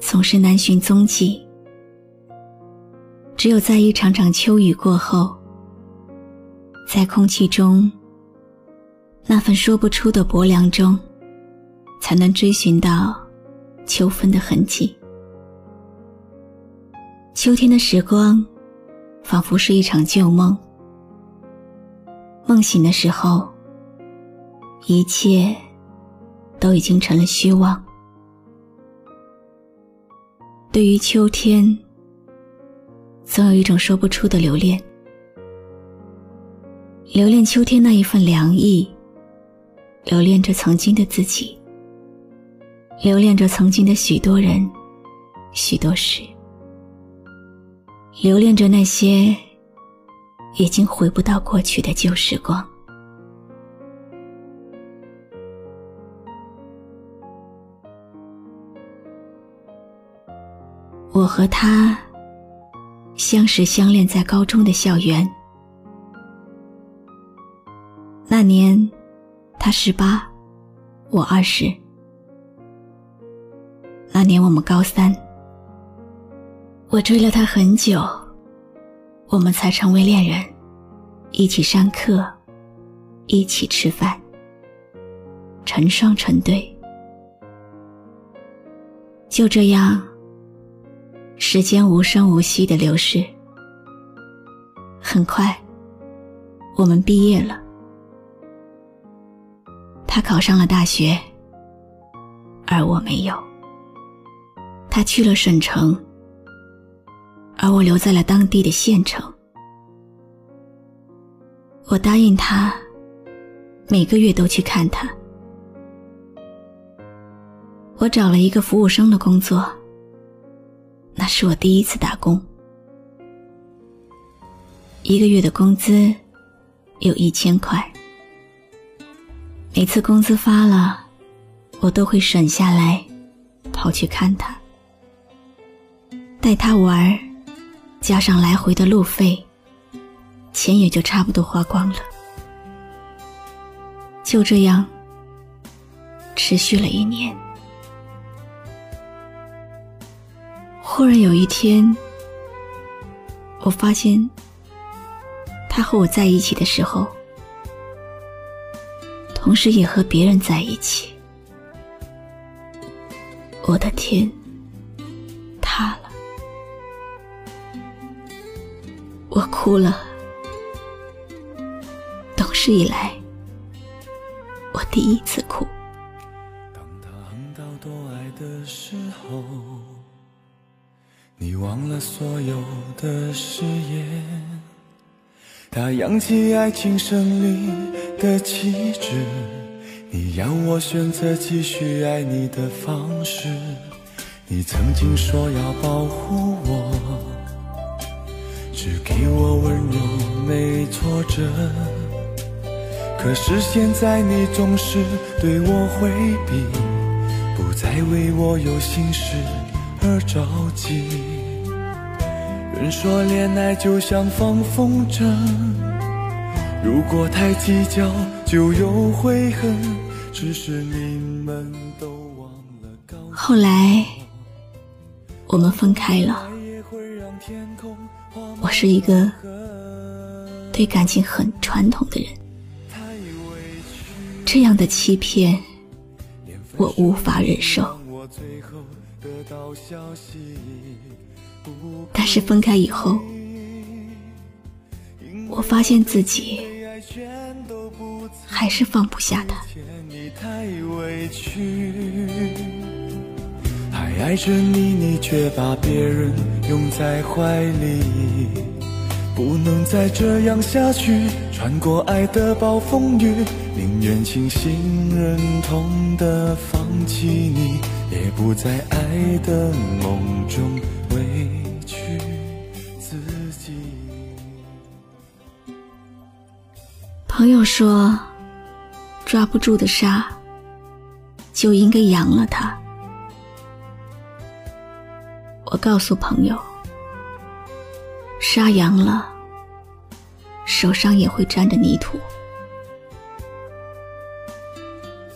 总是难寻踪迹，只有在一场场秋雨过后，在空气中那份说不出的薄凉中，才能追寻到秋分的痕迹。秋天的时光，仿佛是一场旧梦，梦醒的时候，一切。都已经成了虚妄。对于秋天，总有一种说不出的留恋，留恋秋天那一份凉意，留恋着曾经的自己，留恋着曾经的许多人、许多事，留恋着那些已经回不到过去的旧时光。我和他相识相恋在高中的校园。那年，他十八，我二十。那年我们高三，我追了他很久，我们才成为恋人，一起上课，一起吃饭，成双成对，就这样。时间无声无息的流逝，很快，我们毕业了。他考上了大学，而我没有。他去了省城，而我留在了当地的县城。我答应他，每个月都去看他。我找了一个服务生的工作。那是我第一次打工，一个月的工资有一千块。每次工资发了，我都会省下来，跑去看他，带他玩，加上来回的路费，钱也就差不多花光了。就这样，持续了一年。忽然有一天，我发现他和我在一起的时候，同时也和别人在一起。我的天，塌了！我哭了。懂事以来，我第一次哭。了所有的誓言，他扬起爱情胜利的旗帜，你要我选择继续爱你的方式。你曾经说要保护我，只给我温柔没挫折，可是现在你总是对我回避，不再为我有心事而着急。人说恋爱就像放风筝，如果太计较就有悔恨。只是你们都忘了告后来我们分开了。我是一个对感情很传统的人，这样的欺骗我无法忍受。但是分开以后，我发现自己还是放不下他。还爱着你，你却把别人拥在怀里，不能再这样下去。穿过爱的暴风雨，宁愿清醒忍痛的放弃你，也不在爱的梦中朋友说，抓不住的沙，就应该扬了它。我告诉朋友，沙扬了，手上也会沾着泥土。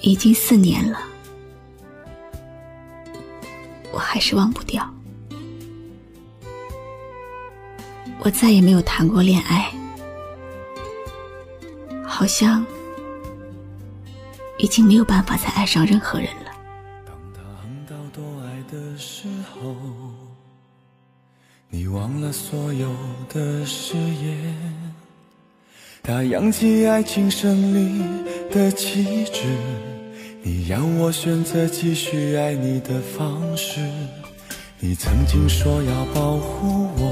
已经四年了，我还是忘不掉。我再也没有谈过恋爱，好像已经没有办法再爱上任何人了。当他恨到多爱的时候。你忘了所有的誓言，他扬起爱情胜利的旗帜，你让我选择继续爱你的方式。你曾经说要保护我，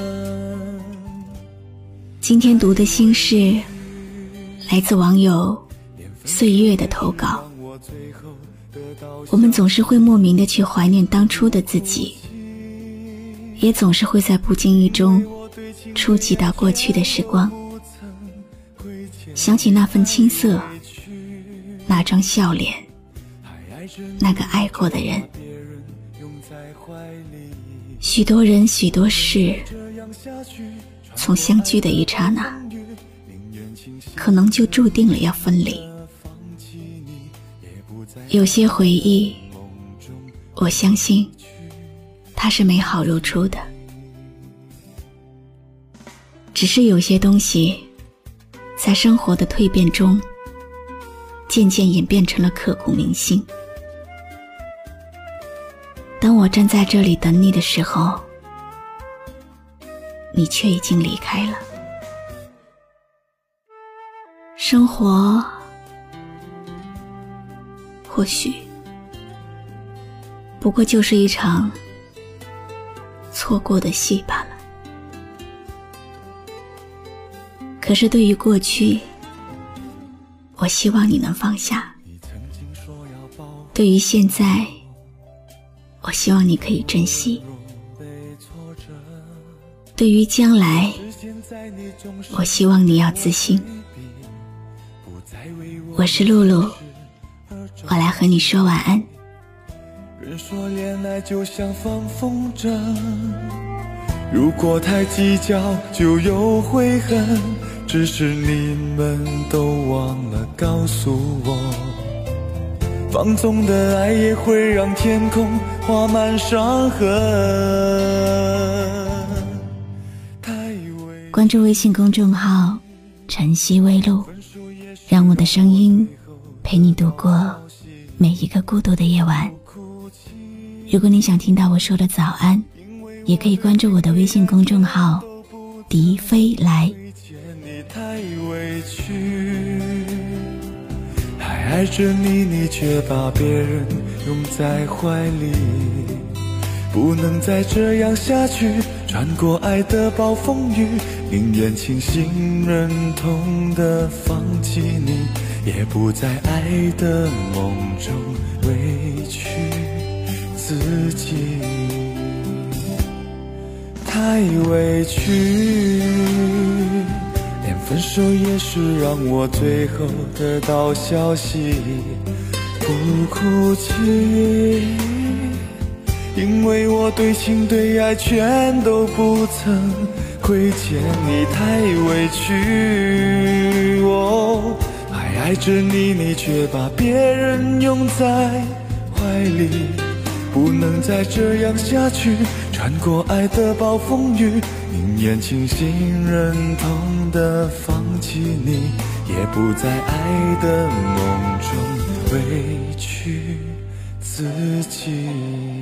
今天读的心事，来自网友岁月的投稿。我们总是会莫名的去怀念当初的自己，也总是会在不经意中触及到过去的时光，想起那份青涩，那张笑脸，那个爱过的人。许多人，许多事，从相聚的一刹那，可能就注定了要分离。有些回忆，我相信它是美好如初的。只是有些东西，在生活的蜕变中，渐渐演变成了刻骨铭心。当我站在这里等你的时候，你却已经离开了。生活。或许，不过就是一场错过的戏罢了。可是对于过去，我希望你能放下；对于现在，我希望你可以珍惜；对于将来，我希望你要自信。我是露露。我来和你说晚安。人说恋爱就像放风筝，如果太计较就有悔恨。只是你们都忘了告诉我，放纵的爱也会让天空画满伤痕。关注微信公众号“晨曦微露”，让我的声音陪你度过。每一个孤独的夜晚，如果你想听到我说的早安，也可以关注我的微信公众号“迪飞来”。还爱着你，你却把别人拥在怀里，不能再这样下去。穿过爱的暴风雨，宁愿清醒忍痛的放弃你。也不在爱的梦中委屈自己，太委屈，连分手也是让我最后得到消息，不哭泣，因为我对情对爱全都不曾亏欠你，太委屈。我还爱着你，你却把别人拥在怀里，不能再这样下去。穿过爱的暴风雨，宁愿清醒忍痛的放弃你，也不在爱的梦中委屈自己。